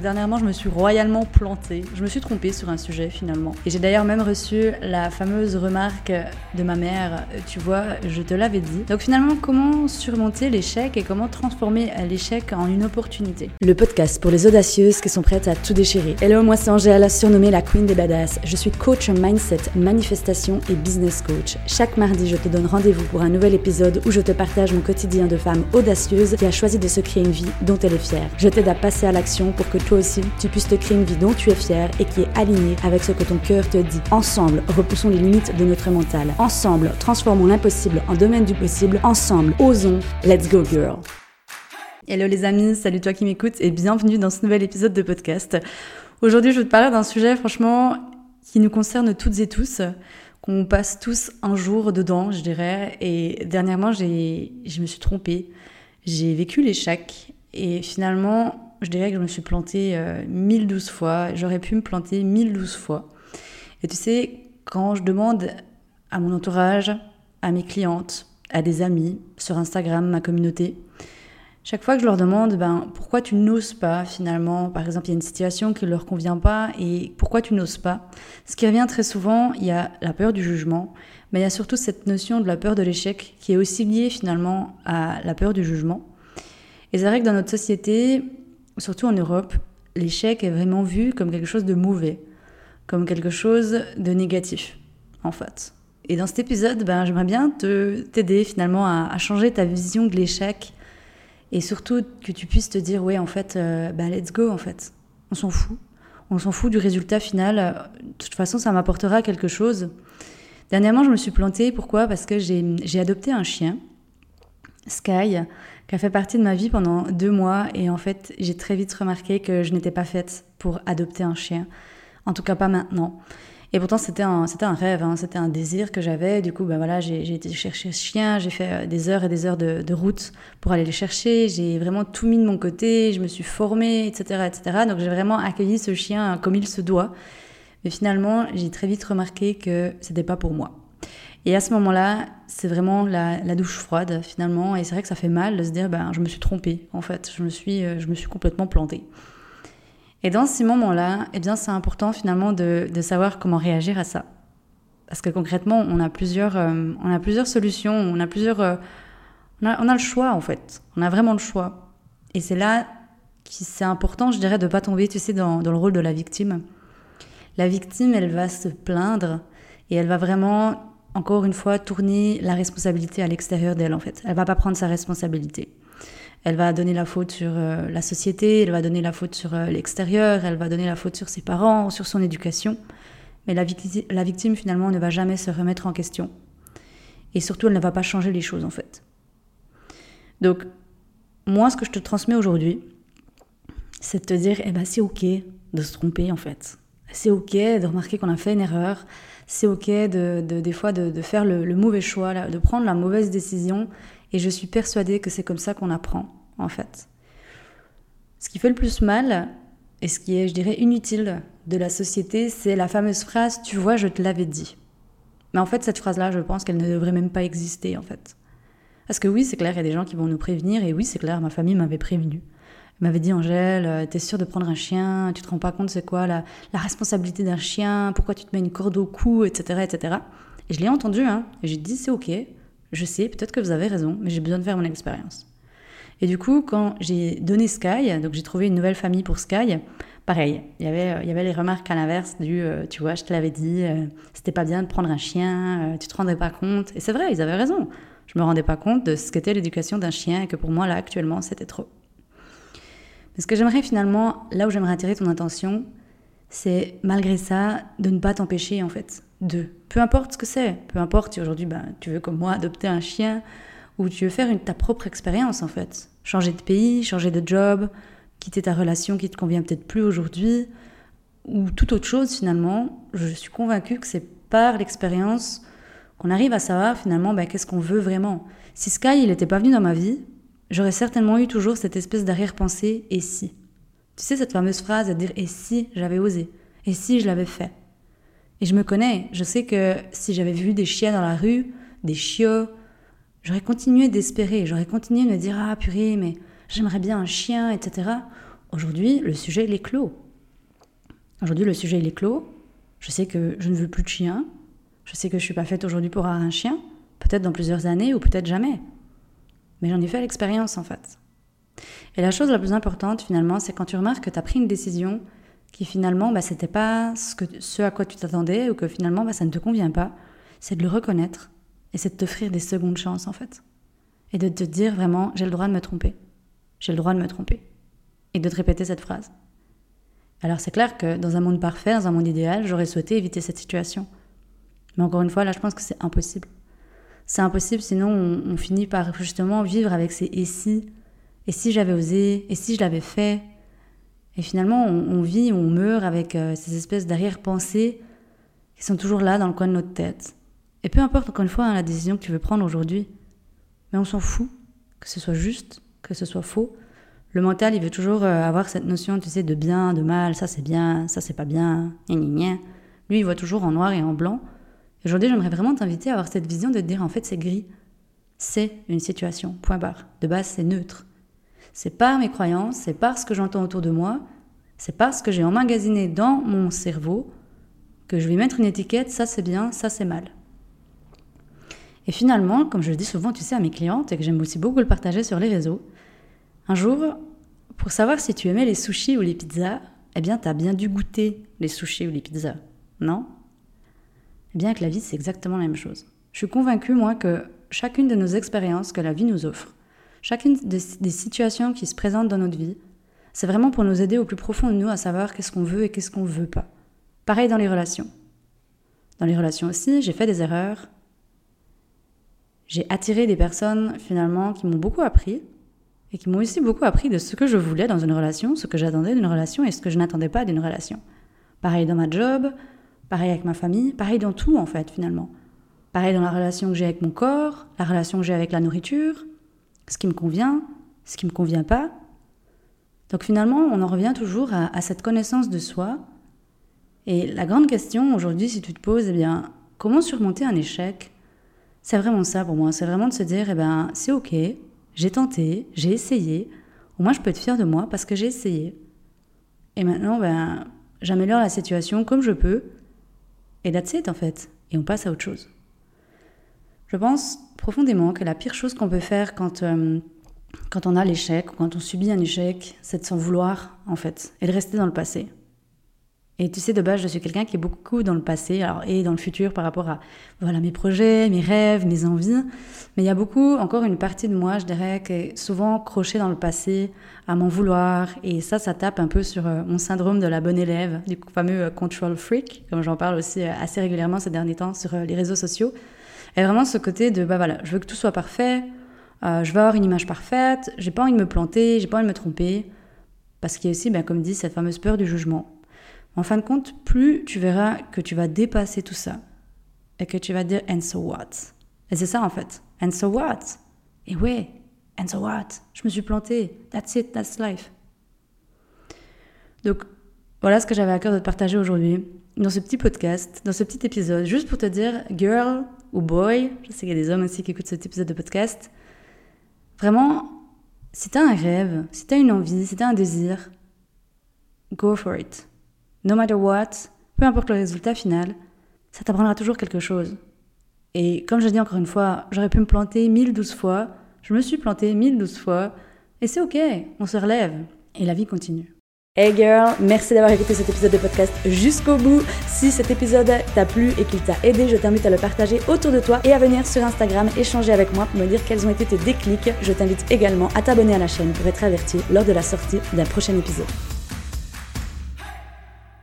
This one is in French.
Dernièrement, je me suis royalement plantée. Je me suis trompée sur un sujet finalement. Et j'ai d'ailleurs même reçu la fameuse remarque de ma mère, tu vois, je te l'avais dit. Donc finalement, comment surmonter l'échec et comment transformer l'échec en une opportunité? Le podcast pour les audacieuses qui sont prêtes à tout déchirer. Hello, moi c'est Angèle, surnommée la Queen des Badass. Je suis coach mindset, manifestation et business coach. Chaque mardi, je te donne rendez-vous pour un nouvel épisode où je te partage mon quotidien de femme audacieuse qui a choisi de se créer une vie dont elle est fière. Je t'aide à passer à l'action pour que toi aussi, tu puisses te créer une vie dont tu es fier et qui est alignée avec ce que ton cœur te dit. Ensemble, repoussons les limites de notre mental. Ensemble, transformons l'impossible en domaine du possible. Ensemble, osons. Let's go, girl. Hello les amis, salut toi qui m'écoutes et bienvenue dans ce nouvel épisode de podcast. Aujourd'hui, je vais te parler d'un sujet franchement qui nous concerne toutes et tous, qu'on passe tous un jour dedans, je dirais. Et dernièrement, j'ai, je me suis trompée. J'ai vécu l'échec et finalement, je dirais que je me suis plantée euh, 1012 fois. J'aurais pu me planter 1012 fois. Et tu sais, quand je demande à mon entourage, à mes clientes, à des amis, sur Instagram, ma communauté, chaque fois que je leur demande ben, pourquoi tu n'oses pas finalement, par exemple, il y a une situation qui ne leur convient pas et pourquoi tu n'oses pas, ce qui revient très souvent, il y a la peur du jugement, mais il y a surtout cette notion de la peur de l'échec qui est aussi liée finalement à la peur du jugement. Et c'est vrai que dans notre société, surtout en Europe, l'échec est vraiment vu comme quelque chose de mauvais, comme quelque chose de négatif, en fait. Et dans cet épisode, ben, j'aimerais bien t'aider finalement à, changer ta vision de l'échec et surtout que tu puisses te dire, ouais, en fait, euh, ben, let's go, en fait. On s'en fout. On s'en fout du résultat final. De toute façon, ça m'apportera quelque chose. Dernièrement, je me suis plantée. Pourquoi? Parce que j'ai adopté un chien, Sky, qui a fait partie de ma vie pendant deux mois. Et en fait, j'ai très vite remarqué que je n'étais pas faite pour adopter un chien. En tout cas, pas maintenant. Et pourtant, c'était un, c'était un rêve, hein. c'était un désir que j'avais. Du coup, ben voilà, j'ai, été chercher ce chien, j'ai fait euh, des heures et des heures de, de route pour aller le chercher. J'ai vraiment tout mis de mon côté, je me suis formée, etc., etc. Donc, j'ai vraiment accueilli ce chien comme il se doit. Mais finalement, j'ai très vite remarqué que c'était pas pour moi. Et à ce moment-là, c'est vraiment la, douche froide finalement. Et c'est vrai que ça fait mal de se dire, ben, je me suis trompée en fait, je me suis, euh, je me suis complètement plantée. Et dans ces moments-là, eh bien, c'est important finalement de, de, savoir comment réagir à ça. Parce que concrètement, on a plusieurs, euh, on a plusieurs solutions, on a plusieurs, euh, on, a, on, a, le choix en fait. On a vraiment le choix. Et c'est là que c'est important, je dirais, de pas tomber, tu sais, dans, dans le rôle de la victime. La victime, elle va se plaindre et elle va vraiment encore une fois, tourner la responsabilité à l'extérieur d'elle, en fait. Elle va pas prendre sa responsabilité. Elle va donner la faute sur euh, la société, elle va donner la faute sur euh, l'extérieur, elle va donner la faute sur ses parents, sur son éducation. Mais la, la victime, finalement, ne va jamais se remettre en question. Et surtout, elle ne va pas changer les choses, en fait. Donc, moi, ce que je te transmets aujourd'hui, c'est de te dire, eh ben, c'est OK de se tromper, en fait. C'est OK de remarquer qu'on a fait une erreur c'est ok de, des fois de, faire le, mauvais choix, de prendre la mauvaise décision. Et je suis persuadée que c'est comme ça qu'on apprend, en fait. Ce qui fait le plus mal, et ce qui est, je dirais, inutile de la société, c'est la fameuse phrase Tu vois, je te l'avais dit. Mais en fait, cette phrase-là, je pense qu'elle ne devrait même pas exister, en fait. Parce que oui, c'est clair, il y a des gens qui vont nous prévenir, et oui, c'est clair, ma famille m'avait prévenu m'avait dit Angèle, euh, t'es sûre de prendre un chien, tu te rends pas compte c'est quoi la, responsabilité d'un chien, pourquoi tu te mets une corde au cou, etc. etc. Et je l'ai entendu, hein, et j'ai dit c'est ok, je sais, peut-être que vous avez raison, mais j'ai besoin de faire mon expérience. Et du coup, quand j'ai donné Sky, donc j'ai trouvé une nouvelle famille pour Sky, pareil, il y avait, il y avait les remarques à l'inverse du, euh, tu vois, je te l'avais dit, euh, c'était pas bien de prendre un chien, tu te rendais pas compte. Et c'est vrai, ils avaient raison. Je me rendais pas compte de ce qu'était l'éducation d'un chien et que pour moi, là, actuellement, c'était trop. Mais ce que j'aimerais finalement, là où j'aimerais attirer ton attention, c'est malgré ça de ne pas t'empêcher en fait de. Peu importe ce que c'est, peu importe si aujourd'hui ben, tu veux comme moi adopter un chien ou tu veux faire ta propre expérience en fait. Changer de pays, changer de job, quitter ta relation qui te convient peut-être plus aujourd'hui ou toute autre chose finalement. Je suis convaincue que c'est par l'expérience qu'on arrive à savoir finalement ben, qu'est-ce qu'on veut vraiment. Si Sky il n'était pas venu dans ma vie, j'aurais certainement eu toujours cette espèce d'arrière-pensée et si. Tu sais, cette fameuse phrase à dire et si j'avais osé, et si je l'avais fait. Et je me connais, je sais que si j'avais vu des chiens dans la rue, des chiots, j'aurais continué d'espérer, j'aurais continué de me dire ah purée, mais j'aimerais bien un chien, etc. aujourd'hui, le sujet, il est clos. Aujourd'hui, le sujet, il est clos. Je sais que je ne veux plus de chien. Je sais que je ne suis pas faite aujourd'hui pour avoir un chien. Peut-être dans plusieurs années ou peut-être jamais. Mais j'en ai fait l'expérience, en fait. Et la chose la plus importante, finalement, c'est quand tu remarques que tu as pris une décision qui, finalement, bah, c'était pas ce, que, ce à quoi tu t'attendais ou que, finalement, bah, ça ne te convient pas, c'est de le reconnaître et c'est de t'offrir des secondes chances, en fait. Et de te dire vraiment, j'ai le droit de me tromper. J'ai le droit de me tromper. Et de te répéter cette phrase. Alors c'est clair que dans un monde parfait, dans un monde idéal, j'aurais souhaité éviter cette situation. Mais encore une fois, là, je pense que c'est impossible. C'est impossible, sinon on, finit par justement vivre avec ces et si, et si j'avais osé, et si je l'avais fait. Et finalement, on, vit, on meurt avec euh, ces espèces d'arrière-pensées qui sont toujours là dans le coin de notre tête. Et peu importe, encore une fois, hein, la décision que tu veux prendre aujourd'hui, mais on s'en fout, que ce soit juste, que ce soit faux. Le mental, il veut toujours euh, avoir cette notion, tu sais, de bien, de mal, ça c'est bien, ça c'est pas bien, gna gna Lui, il voit toujours en noir et en blanc. Aujourd'hui, j'aimerais vraiment t'inviter à avoir cette vision de te dire, en fait, c'est gris. C'est une situation, point barre. De base, c'est neutre. C'est par mes croyances, c'est par ce que j'entends autour de moi, c'est parce que j'ai emmagasiné dans mon cerveau que je vais mettre une étiquette, ça c'est bien, ça c'est mal. Et finalement, comme je le dis souvent, tu sais, à mes clientes, et que j'aime aussi beaucoup le partager sur les réseaux, un jour, pour savoir si tu aimais les sushis ou les pizzas, eh bien, tu as bien dû goûter les sushis ou les pizzas, non? Bien, que la vie, c'est exactement la même chose. Je suis convaincue, moi, que chacune de nos expériences que la vie nous offre, chacune des, des situations qui se présentent dans notre vie, c'est vraiment pour nous aider au plus profond de nous à savoir qu'est-ce qu'on veut et qu'est-ce qu'on veut pas. Pareil dans les relations. Dans les relations aussi, j'ai fait des erreurs, j'ai attiré des personnes finalement qui m'ont beaucoup appris et qui m'ont aussi beaucoup appris de ce que je voulais dans une relation, ce que j'attendais d'une relation et ce que je n'attendais pas d'une relation. Pareil dans ma job, pareil avec ma famille, pareil dans tout en fait finalement. Pareil dans la relation que j'ai avec mon corps, la relation que j'ai avec la nourriture, ce qui me convient, ce qui me convient pas. Donc finalement, on en revient toujours à, à cette connaissance de soi. Et la grande question aujourd'hui, si tu te poses, eh bien, comment surmonter un échec? C'est vraiment ça pour moi. C'est vraiment de se dire, eh ben, c'est ok, j'ai tenté, j'ai essayé. Au moins, je peux être fière de moi parce que j'ai essayé. Et maintenant, ben, j'améliore la situation comme je peux. Et that's en fait. Et on passe à autre chose. Je pense profondément que la pire chose qu'on peut faire quand, euh, quand on a l'échec ou quand on subit un échec, c'est de s'en vouloir, en fait, et de rester dans le passé. Et tu sais, de base, je suis quelqu'un qui est beaucoup dans le passé alors, et dans le futur par rapport à voilà, mes projets, mes rêves, mes envies. Mais il y a beaucoup, encore une partie de moi, je dirais, qui est souvent crochée dans le passé, à m'en vouloir. Et ça, ça tape un peu sur euh, mon syndrome de la bonne élève, du fameux euh, control freak, comme j'en parle aussi euh, assez régulièrement ces derniers temps sur les réseaux sociaux. Et vraiment ce côté de, bah voilà, je veux que tout soit parfait, je veux avoir une image parfaite, j'ai pas envie de me planter, j'ai pas envie de me tromper. Parce qu'il y a aussi, ben, comme dit, cette fameuse peur du jugement. En fin de compte, plus tu verras que tu vas dépasser tout ça et que tu vas dire and so what? Et c'est ça en fait. And so what? Et ouais, and so what? Je me suis plantée. That's it, that's life. Donc voilà ce que j'avais à cœur de te partager aujourd'hui dans ce petit podcast, dans ce petit épisode, juste pour te dire, girl ou boy, je sais qu'il y a des hommes aussi qui écoutent cet épisode de podcast, vraiment, si t'as un rêve, si t'as une envie, si t'as un désir, go for it no matter what, peu importe le résultat final, ça t'apprendra toujours quelque chose. Et comme je dis encore une fois, j'aurais pu me planter 1012 fois, je me suis planté 1012 fois, et c'est ok, on se relève, et la vie continue. Hey girl, merci d'avoir écouté cet épisode de podcast jusqu'au bout. Si cet épisode t'a plu et qu'il t'a aidé, je t'invite à le partager autour de toi et à venir sur Instagram échanger avec moi pour me dire quels ont été tes déclics. Je t'invite également à t'abonner à la chaîne pour être averti lors de la sortie d'un prochain épisode.